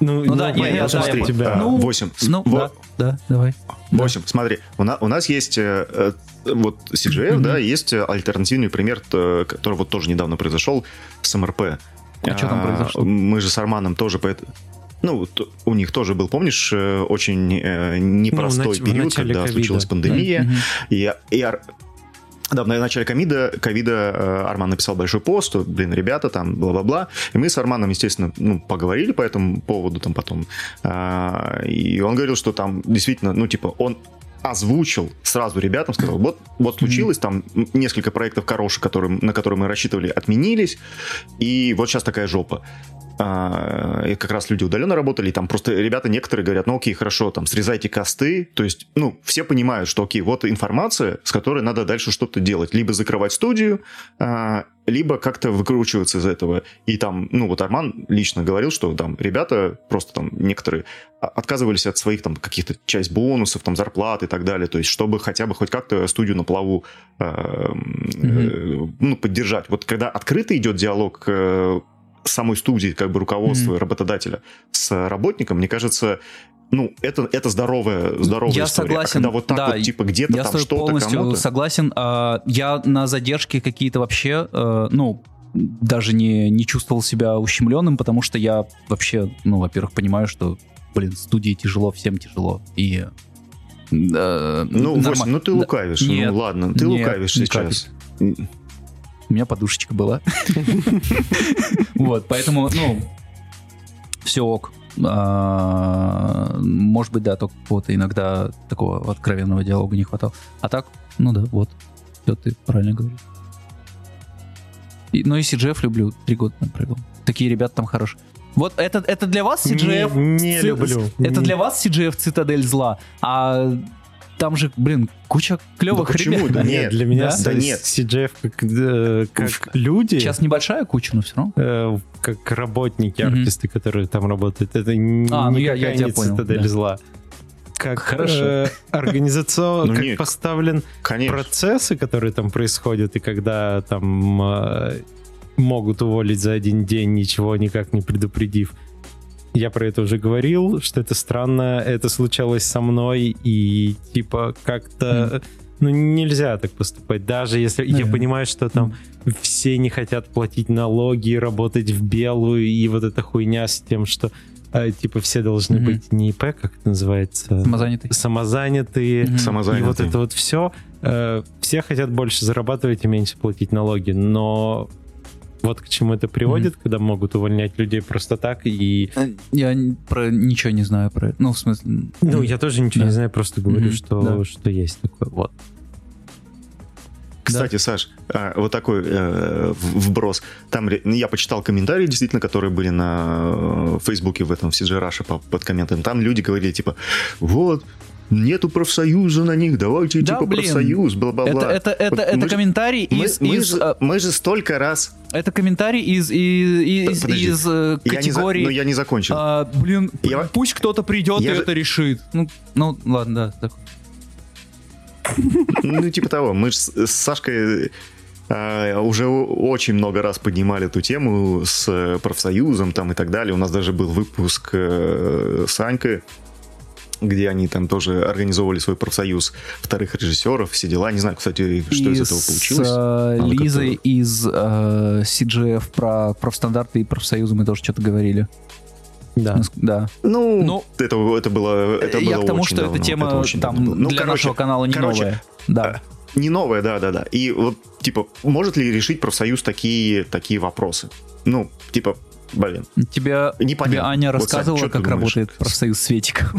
Ну, Ну да, не, понятно, я- да, смотри, я- тебя... а, Ну, 8. Ну, да, да, давай. 8. Смотри, у, на- у нас есть э, э, вот CGF, Мгм. да, есть альтернативный пример, который вот тоже недавно произошел с МРП. А что там произошло? Мы же с Арманом тоже по это... Ну, у них тоже был, помнишь, э, очень э, непростой Ну, нач- в период, когда случилась пандемия. Мгм. И, и Ар- да, в начале ковида, ковида э, Арман написал большой пост, что, блин, ребята, там, бла-бла-бла. И мы с Арманом, естественно, ну, поговорили по этому поводу там потом. А, и он говорил, что там действительно, ну, типа, он озвучил сразу ребятам, сказал, вот, вот случилось, там несколько проектов хороших, которые, на которые мы рассчитывали, отменились, и вот сейчас такая жопа. А, и как раз люди удаленно работали, и там просто ребята некоторые говорят, ну окей, хорошо, там срезайте косты, то есть, ну, все понимают, что окей, вот информация, с которой надо дальше что-то делать, либо закрывать студию, а, либо как-то выкручиваться из этого. И там, ну вот Арман лично говорил, что там ребята просто там некоторые отказывались от своих там каких-то часть бонусов, там зарплат и так далее, то есть чтобы хотя бы хоть как-то студию на плаву э, э, ну, поддержать. Вот когда открыто идет диалог э, самой студии, как бы руководства, работодателя с работником, мне кажется, ну, это, это здоровая, здоровая Я история. согласен, А когда вот так да, вот, типа, где-то там что-то полностью кому-то... согласен. А, Я на задержки какие-то вообще, э, ну, даже не, не чувствовал себя ущемленным, потому что я вообще, ну, во-первых, понимаю, что, блин, студии тяжело, всем тяжело. И... э, Ну, Восемь, ну ты Да, лукавишь. Нет, ну ладно, ты нет, лукавишь сейчас. У меня подушечка была. <laughs> Вот, поэтому, ну, все ок. А, Может быть, да, только вот иногда такого откровенного диалога не хватало. А так, ну да, вот. Все, ты правильно говоришь. Но и CGF люблю, три года там провел. Такие ребята там хорошие. Вот это, это для вас CGF... Не, не люблю. Это для вас CGF цитадель зла, а там же, блин, куча клевых Да почему? ребят. Да Нет, для меня Да? с- Да нет. CGF как, э, как люди, Сейчас небольшая куча, но все равно. э, как работники, Мгм. артисты, которые там работают, это А, ну я- я никакая тебя не понял, цитадель да. зла. Как Хорошо. э, организацион, <laughs> Ну как нет. поставлен Конечно. процессы, которые там происходят, и когда там э, могут уволить за один день, ничего никак не предупредив. Я про это уже говорил, что это странно, это случалось со мной, и типа как-то... Ну, нельзя так поступать, даже если я Наверное. понимаю, что там все не хотят платить налоги, работать в белую, и вот эта хуйня с тем, что э, типа все должны Мгм. быть не ИП, как это называется? Самозанятый. Самозанятые, Мгм. и Самозанятый. вот это вот все. все хотят больше зарабатывать и меньше платить налоги, но вот к чему это приводит, когда могут увольнять людей просто так, и... Я н- про ничего не знаю про это. Ну, в смысле... Ну, я тоже ничего Да. не знаю, просто говорю, Мгм, что, да. что есть такое. Вот. Кстати, Саш, а, вот такой э, вброс. Там я почитал комментарии, действительно, которые были на э, Фейсбуке в этом в CG Russia по- под комментами. Там люди говорили, типа, вот, нету профсоюза на них, давайте, Да, типа, блин. профсоюз, бла-бла-бла. Это, это, это, Вот это мы комментарий Мы, из... мы из, же, а, мы же столько раз... это комментарий из, из, из, Подожди. из, э, Я не за- категории... но я не закончил. а, блин, Я- пусть кто-то придет Я и же- это решит. Ну, ну ладно, да. так. <laughs> Ну, типа того. Мы же с, Сашкой э, уже очень много раз поднимали эту тему с э, профсоюзом там и так далее. У нас даже был выпуск э, с Анькой, где они там тоже организовывали свой профсоюз вторых режиссеров, все дела. Не знаю, кстати, что из И этого с, получилось. э, Она Лизой как-то- из э, CGF про профстандарты и профсоюзы мы тоже что-то говорили. Да. С- Да. Ну, Ну, это, это было, это Я было к тому, очень что давно, эта тема это очень там. Ну, для короче, нашего канала не короче, новая. Да. Не новое, да, да, да. И вот, типа, может ли решить профсоюз такие, такие вопросы? Ну, типа, блин, Тебе, непонятно. тебе Аня Вот, рассказывала, чё ты как работает профсоюз Светика.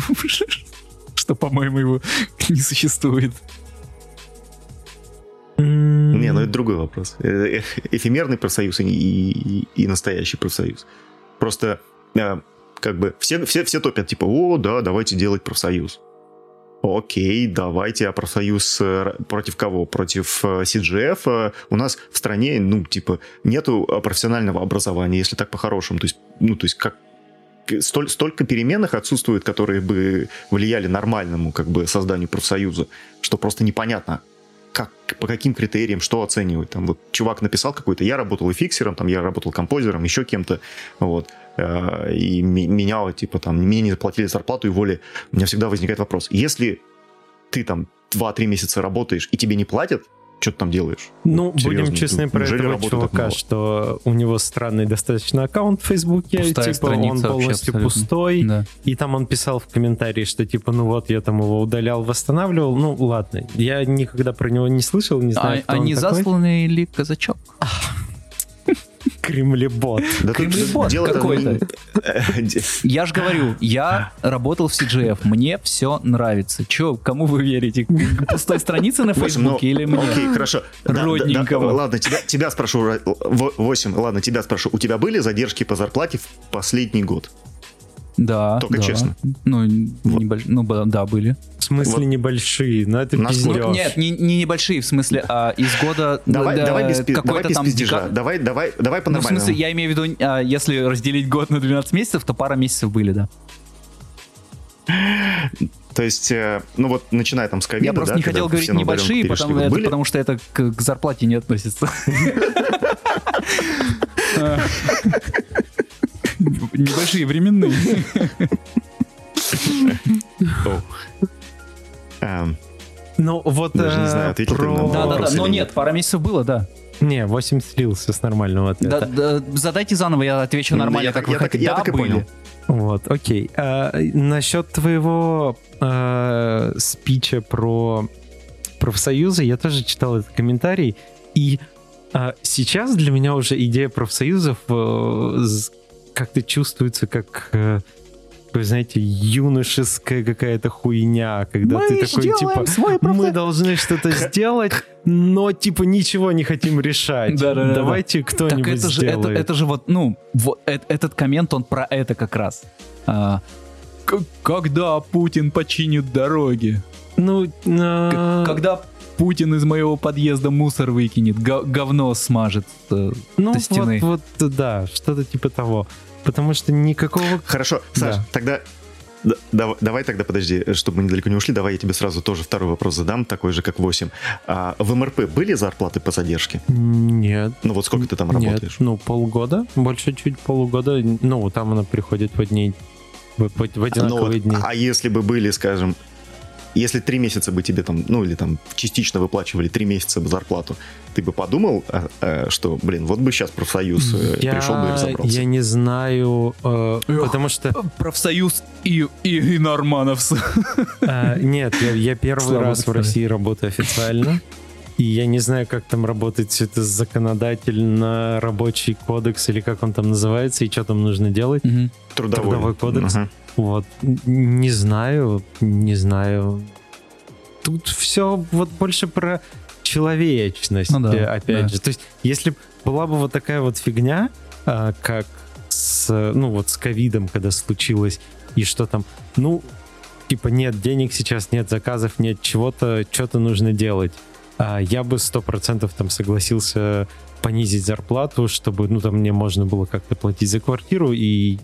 <laughs> Что, по-моему, его <laughs> не существует. Не, ну это другой вопрос. Э, э, Эфемерный профсоюз и, и- и настоящий профсоюз. Просто э, как бы все, все, все топят, типа, о, да, давайте делать профсоюз. Окей, давайте, а профсоюз э, против кого? Против э, CGF? Э, У нас в стране, ну, типа, нету э, профессионального образования, если так по-хорошему. То есть, ну, то есть, как столь, столько переменных отсутствует, которые бы влияли нормальному, как бы, созданию профсоюза, что просто непонятно, как, по каким критериям, что оценивать. Там вот чувак написал какой-то, я работал и фиксером, там я работал композером, еще кем-то, вот, э, и ми- меня, типа, там, мне не заплатили зарплату и воли. У меня всегда возникает вопрос, если ты там 2-3 месяца работаешь и тебе не платят, что ты там делаешь? Ну, Вот серьезно, будем честны про этого чувака, мало? что у него странный достаточно аккаунт в Фейсбуке, Пустая типа он полностью пустой, Да. и там он писал в комментарии, что типа, ну вот, я там его удалял, восстанавливал, ну ладно, я никогда про него не слышал, не знаю, А, кто а он не такой. засланный ли казачок? Кремлебот. Да Кремлебот какой-то. <laughs> Я же говорю, я работал в CGF, мне все нравится. Че, кому вы верите? Пустой странице на ну, Фейсбуке или мне? Окей, хорошо. Родненького. ладно, тебя, спрошу. Ра- во- Восемь, ладно, тебя спрошу. У тебя были задержки по зарплате в последний год? Да. Только да. честно. Ну, Вот. небольш- ну, да, были. В смысле Вот. небольшие, но это Насколько-. Ну, нет, не, не небольшие, в смысле, а из года... Давай, да, давай без, давай какой-то без там пиздежа. Давай, давай, давай Ну, в смысле, я имею в виду, а, если разделить год на 12 месяцев, то пара месяцев были, да. То есть, э, ну вот, начиная там с ковида, Я просто да, не хотел говорить небольшие, потому, это потому что это к, к зарплате не относится. <laughs> <laughs> <laughs> Небольшие, временные. Ну, вот Даже не э, знаю, ответил про... Да, да, да. Но нет, пара месяцев было, да. Не, 8 слился с нормального Да, ответа. да, Задайте заново, я отвечу Ну, нормально, я как так- вы я так- хотите. я Да, так и были. понял. Вот, окей. А, насчет твоего э, спича про профсоюзы, я тоже читал этот комментарий, и а, сейчас для меня уже идея профсоюзов э, как-то чувствуется как э, такой, знаете, юношеская какая-то хуйня, когда Мы ты такой, типа, свой мы процесс». должны что-то <laughs> сделать, но, типа, ничего не хотим решать. Да-да-да-да. Давайте Так кто-нибудь это же, это, сделает. это же вот, ну, вот этот коммент, он про это как раз. А, когда Путин починит дороги? Ну, а, Когда Путин из моего подъезда мусор выкинет, го- говно смажет. э, ну до стены. вот, вот, да, что-то типа того. Потому что никакого... Хорошо, Саш, Да. тогда д- дав- давай тогда, подожди, чтобы мы недалеко не ушли, давай я тебе сразу тоже второй вопрос задам, такой же, как 8. А, в МРП были зарплаты по задержке? Нет. Ну вот сколько ты там Нет, работаешь? ну полгода, больше чуть полугода. Ну, там она приходит в одни, в, в- в Ну одинаковые вот, дни. а если бы были, скажем, если три месяца бы тебе там, ну или там частично выплачивали три месяца бы зарплату, ты бы подумал, а, а, что, блин, вот бы сейчас профсоюз э, пришел бы и разобрался. я не знаю, э, Эх. потому что Профсоюз и, и, и Нормановс. э, нет, я, я первый Слава раз в. России работаю официально. И я не знаю, как там работает все это законодательно рабочий кодекс или как он там называется и что там нужно делать. Мгм. Трудовой, Трудовой кодекс. Ага. Вот. Не знаю, не знаю. Тут все вот больше про человечность, Ну да, э, опять да. же. То есть, если была бы вот такая вот фигня, а, как с, ну вот с ковидом, когда случилось, и что там, ну, типа нет денег сейчас, нет заказов, нет чего-то, что-то нужно делать. А, я бы сто процентов там согласился понизить зарплату, чтобы, ну, там мне можно было как-то платить за квартиру и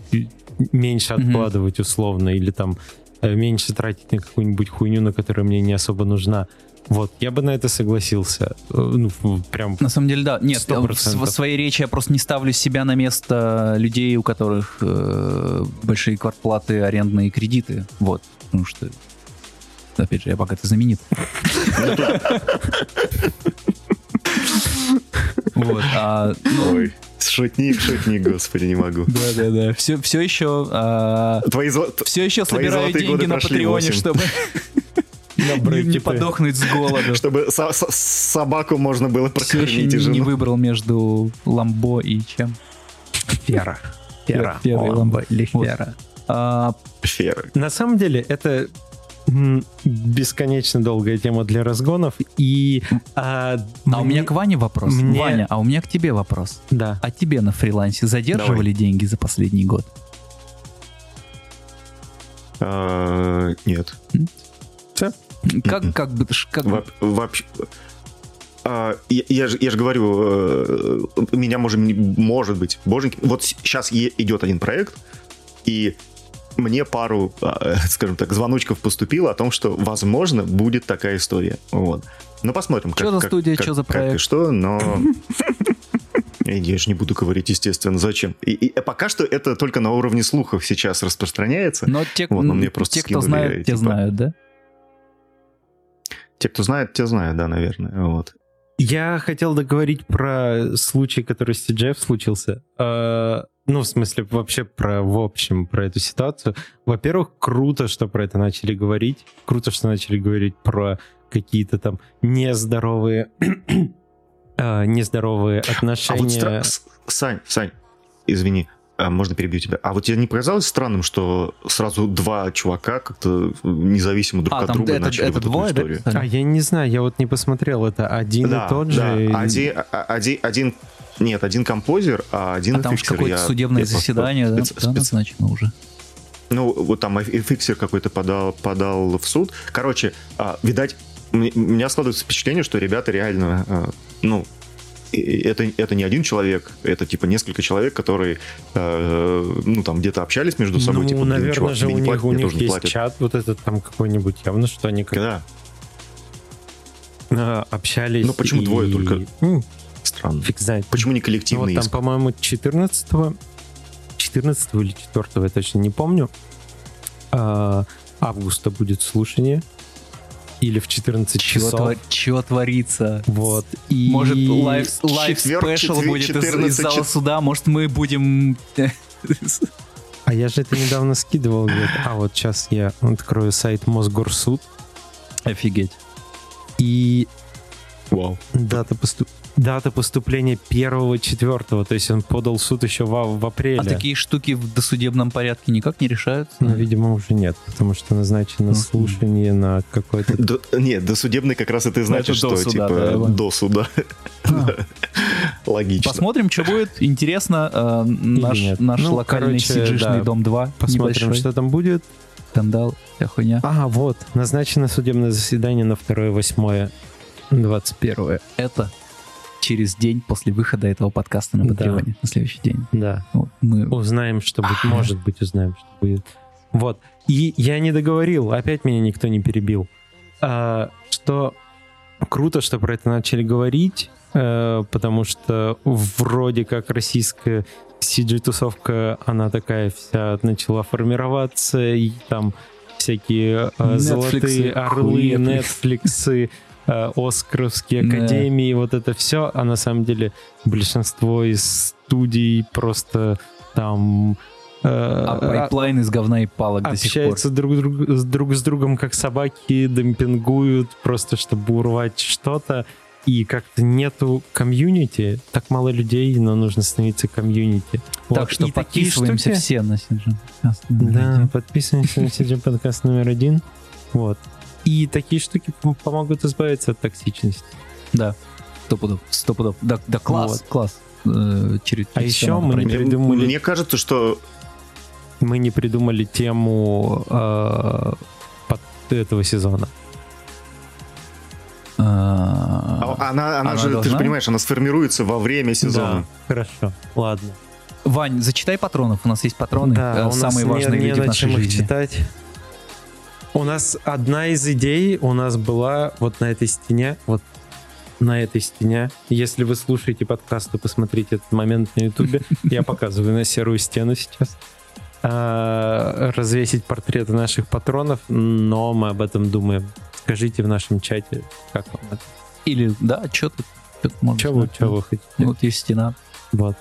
меньше Мгм. откладывать условно, или там э, меньше тратить на какую-нибудь хуйню, на которая мне не особо нужна. Вот, я бы на это согласился. Э, Ну, прям На самом деле, да. Нет, Сто я в своей речи я просто не ставлю себя на место людей, у которых э, большие квартплаты, арендные кредиты. Вот. Потому что, опять же, я пока ты знаменит. Вот. Шутник, шутник, господи, не могу. Да, да, да. Все, все еще, а, Твои все еще Твои собираю деньги на Патреоне, восемь. чтобы <laughs> не, не подохнуть с голоду. чтобы со- со- собаку можно было Все еще прокормить и не, не жену. выбрал между Ламбо и чем? Фера. Фера. Фера и О, Ламбо. или Вот. Фера. А, Феры. На самом деле это бесконечно долгая тема для разгонов, и... А, а у меня к Ване вопрос. мне- Ваня, а у меня к тебе вопрос. Да. А тебе на фрилансе задерживали деньги за последний год? А, Нет. Как, как бы, как Воп- Вообще... А, я, я же, я же говорю, э, меня может, может быть, боженьки. Вот сейчас идет один проект, и мне пару, а, <laughs> скажем так, звоночков поступило о том, что, возможно, будет такая история. Вот. Ну, посмотрим, как, Чё за как- студия, как- чё за как и проект? что, но... <laughs> Я же не буду говорить, естественно, зачем. И, и пока что это только на уровне слухов сейчас распространяется. Но те, Вот, но мне просто те кто скинули, знает, те типа, знают, да? Те, кто знает, те знают, да, наверное. Вот. Я хотел договорить про случай, который с TGF случился. Ну, в смысле, вообще про, в общем, про эту ситуацию. Во-первых, круто, что про это начали говорить. Круто, что начали говорить про какие-то там нездоровые, э, <clears throat> нездоровые А вот отношения. стра- Сань, Сань, извини, а, можно перебью тебя. А вот тебе не показалось странным, что сразу два чувака как-то независимо друг А, от там друга это, начали это вот эту двое, да? историю? писали? А я не знаю, я вот не посмотрел, это один да, и тот же. да. или- Один, а- один, один, нет, один композер, а один А там же эффиксер. какое-то судебное я заседание, да, спец- да, назначено уже. Ну, вот там эффиксер какой-то подал, подал в суд. Короче, а, видать, у меня складывается впечатление, что ребята реально, а, ну, это, это не один человек, это типа несколько человек, которые, э, ну, там где-то общались между собой. ну, типа, блин, наверное чувак, же у не них, платят, у них есть платят. чат вот этот там какой-нибудь, явно, что они как Да, общались. Ну, почему и- двое только? Странно. Фиг знает. Почему не Ну, вот коллективный там, иск? по-моему, 14 14 или 4 я точно не помню, а, августа будет слушание. Или в 14 Чего, часов. твор- чего творится? Вот. И... Может, лайв, лайв четверг, спешл будет из- из, 14 зала чет- суда, может, мы будем... А я же это недавно скидывал где-то. А вот сейчас я открою сайт Мосгорсуд. Офигеть. И Вау. Дата, поступ... Дата поступления первого четвертого, то есть он подал суд еще в, в апреле. А такие штуки в досудебном порядке никак не решаются? Ну, видимо, уже нет, потому что назначено Ну, слушание на какой-то... До- нет, досудебный как раз это и значит, Ну, это что суда, типа да, до суда. <laughs> Логично. Посмотрим, что будет. Интересно. э, наш Ну, локальный да. дом 2. Посмотрим, что там будет. Скандал, вся хуйня. А, вот, назначено судебное заседание на 2-8 21 Это через день после выхода этого подкаста на Да. Патреоне. На следующий день. Да. Вот, мы... Узнаем, что будет. Может быть, узнаем, что будет. Вот. И я не договорил, опять меня никто не перебил. А, что круто, что про это начали говорить, э, потому что вроде как российская CG-тусовка, она такая вся начала формироваться, и там всякие э, Netflix ы, золотые орлы, хуепликсы. Э, Оскаровские Да. академии, вот это все, а на самом деле большинство из студий просто там э, А pipeline из говна и палок до сих пор. общаются друг, друг, с друг с другом как собаки, демпингуют просто, чтобы урвать что-то. И как-то нету комьюнити. Так мало людей, но нужно становиться комьюнити. Так Вот. что И подписываемся штуки- все на CG. подкаст. Да, подписываемся на CG подкаст номер один. Вот. И такие штуки пом- помогут избавиться от токсичности. Да. Сто пудов. Сто пудов. Да, да класс, Вот. класс. Э, через, А через еще всё надо мы не придумали- мне кажется, что Мы не придумали тему э, под этого сезона. А, а- она, она Она же, ты должна? же понимаешь, она сформируется во время сезона. Да, хорошо. Ладно. Вань, зачитай патронов. У нас есть патроны. Да, э, у нас самые не- важные не люди в на нашей чем их жизни. читать. У нас одна из идей у нас была вот на этой стене, вот на этой стене. Если вы слушаете подкаст, то посмотрите этот момент на ютубе. Я <laughs> показываю на серую стену сейчас. А, Развесить портреты наших патронов, но мы об этом думаем. Скажите в нашем чате, как вам это. Или, да, что тут? Можно Что вы, чё вы хотите? Ну, Вот есть стена. Вот.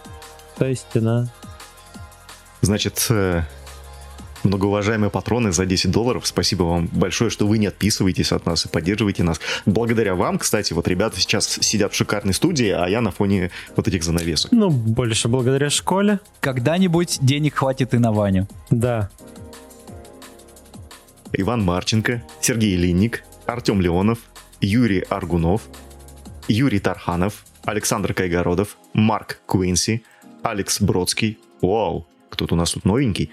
То есть стена. Значит, э, многоуважаемые патроны за 10 долларов, спасибо вам большое, что вы не отписываетесь от нас и поддерживаете нас. Благодаря вам, кстати, вот ребята сейчас сидят в шикарной студии, а я на фоне вот этих занавесок. Ну, больше благодаря школе. Когда-нибудь денег хватит и на Ваню. Да. Иван Марченко, Сергей Линник, Артем Леонов, Юрий Аргунов, Юрий Тарханов, Александр Кайгородов, Марк Куинси, Алекс Бродский, вау, кто-то у нас тут новенький,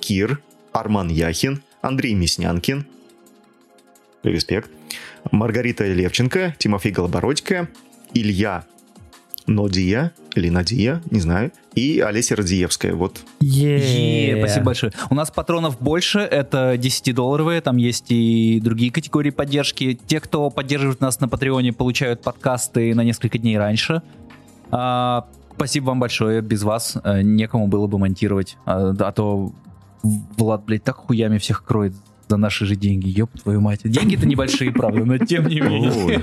Кир, Арман Яхин, Андрей Мяснянкин, респект, Маргарита Левченко, Тимофей Голобородько, Илья Нодия, или Надия, не знаю, и Олеся Радиевская. Вот Е, спасибо большое. У нас патронов больше, это 10-долларовые, там есть и другие категории поддержки. Те, кто поддерживает нас на Патреоне, получают подкасты на несколько дней раньше. А, спасибо вам большое, без вас э, некому было бы монтировать. А, а то Влад, блядь, так хуями всех кроет за наши же деньги, ёб твою мать. Деньги-то небольшие, правда, но тем не менее.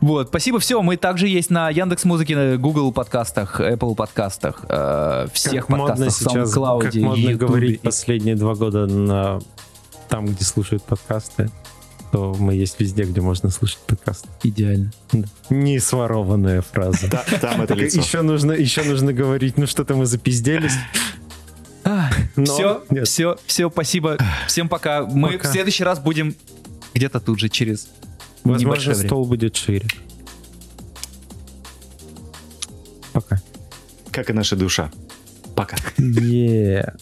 Вот, спасибо, все. Мы также есть на Яндекс Музыке, Google подкастах, Apple подкастах, э, всех как модно подкастах, сейчас, SoundCloud, как модно YouTube. говорить последние два года на там, где слушают подкасты, то мы есть везде, где можно слушать подкасты. Идеально. Да. Не сворованная фраза. та- там это лицо. Еще нужно, еще нужно говорить, ну что-то мы запизделись. Но все, нет. все, все, спасибо. Всем пока. Мы Пока. в следующий раз будем где-то тут же через Возможно, стол будет шире. Пока. Как и наша душа. Пока. Yeah.